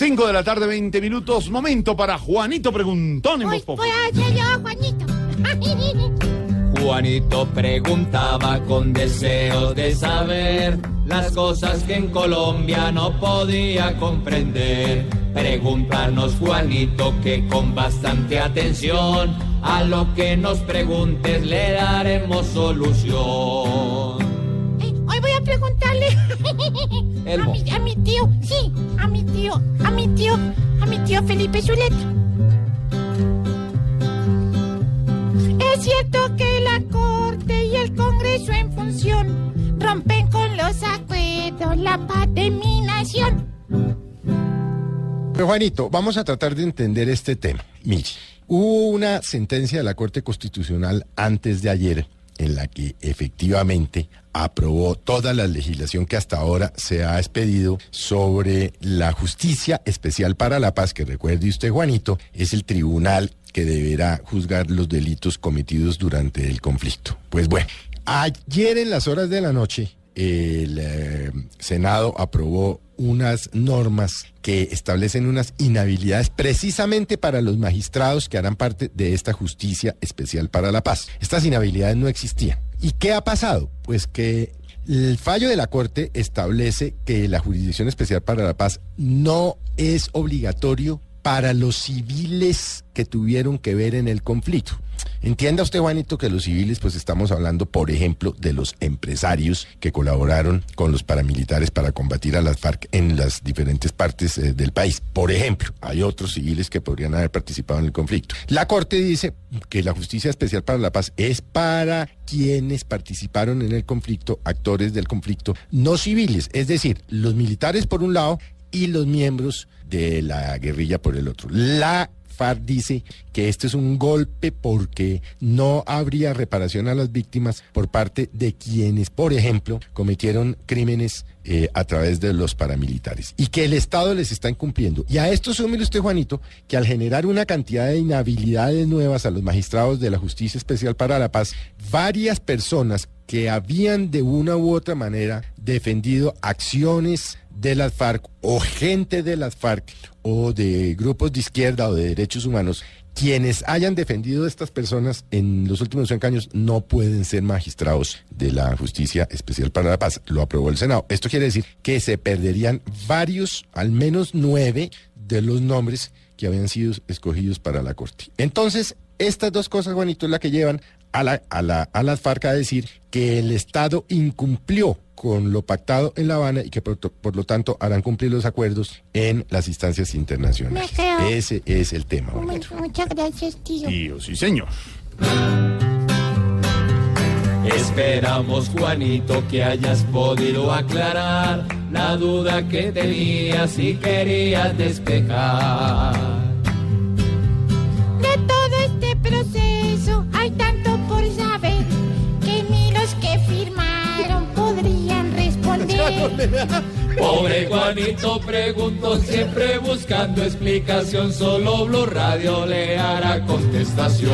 5 de la tarde, 20 minutos. Momento para Juanito Preguntón en Voy, Voz Populi. voy a hacer yo, Juanito. Juanito preguntaba con deseos de saber las cosas que en Colombia no podía comprender. Pregúntanos, Juanito, que con bastante atención a lo que nos preguntes le daremos solución. Eh, Hoy voy a preguntarle a mi, a mi tío, sí, a mi tío, a mi tío Felipe Zuleta. Es cierto que la Corte y el Congreso en función rompen con los acuerdos la paz de mi nación. Pero Juanito, vamos a tratar de entender este tema. Mire, hubo una sentencia de la Corte Constitucional antes de ayer en la que efectivamente aprobó toda la legislación que hasta ahora se ha expedido sobre la justicia especial para la paz, que recuerde usted, Juanito, es el tribunal que deberá juzgar los delitos cometidos durante el conflicto. Pues bueno, ayer en las horas de la noche, el eh, Senado aprobó unas normas que establecen unas inhabilidades precisamente para los magistrados que harán parte de esta justicia especial para la paz. Estas inhabilidades no existían. ¿Y qué ha pasado? Pues que el fallo de la Corte establece que la Jurisdicción Especial para la Paz no es obligatorio para los civiles que tuvieron que ver en el conflicto. Entienda usted, Juanito, que los civiles, pues estamos hablando, por ejemplo, de los empresarios que colaboraron con los paramilitares para combatir a las FARC en las diferentes partes eh, del país. Por ejemplo, hay otros civiles que podrían haber participado en el conflicto. La Corte dice que la Justicia Especial para la Paz es para quienes participaron en el conflicto, actores del conflicto, no civiles, es decir, los militares por un lado y los miembros de la guerrilla por el otro. La FARC dice que este es un golpe porque no habría reparación a las víctimas por parte de quienes, por ejemplo, cometieron crímenes eh, a través de los paramilitares y que el Estado les está incumpliendo. Y a esto súmele usted, Juanito, que al generar una cantidad de inhabilidades nuevas a los magistrados de la Justicia Especial para la Paz, varias personas que habían de una u otra manera defendido acciones de las FARC o gente de las FARC o de grupos de izquierda o de derechos humanos, quienes hayan defendido a estas personas en los últimos cinco años no pueden ser magistrados de la Justicia Especial para la Paz. Lo aprobó el Senado. Esto quiere decir que se perderían varios, al menos nueve de los nombres que habían sido escogidos para la Corte. Entonces, estas dos cosas, Juanito, es la que llevan a, la, a, la, a las FARC a decir que el Estado incumplió con lo pactado en La Habana y que por, por, lo tanto harán cumplir los acuerdos en las instancias internacionales. Ese es el tema. Muchas gracias, tío. Tío, sí, señor. Esperamos, Juanito, que hayas podido aclarar la duda que tenías y querías despejar. Pobre Juanito preguntó siempre buscando explicación, solo Blue Radio le hará contestación.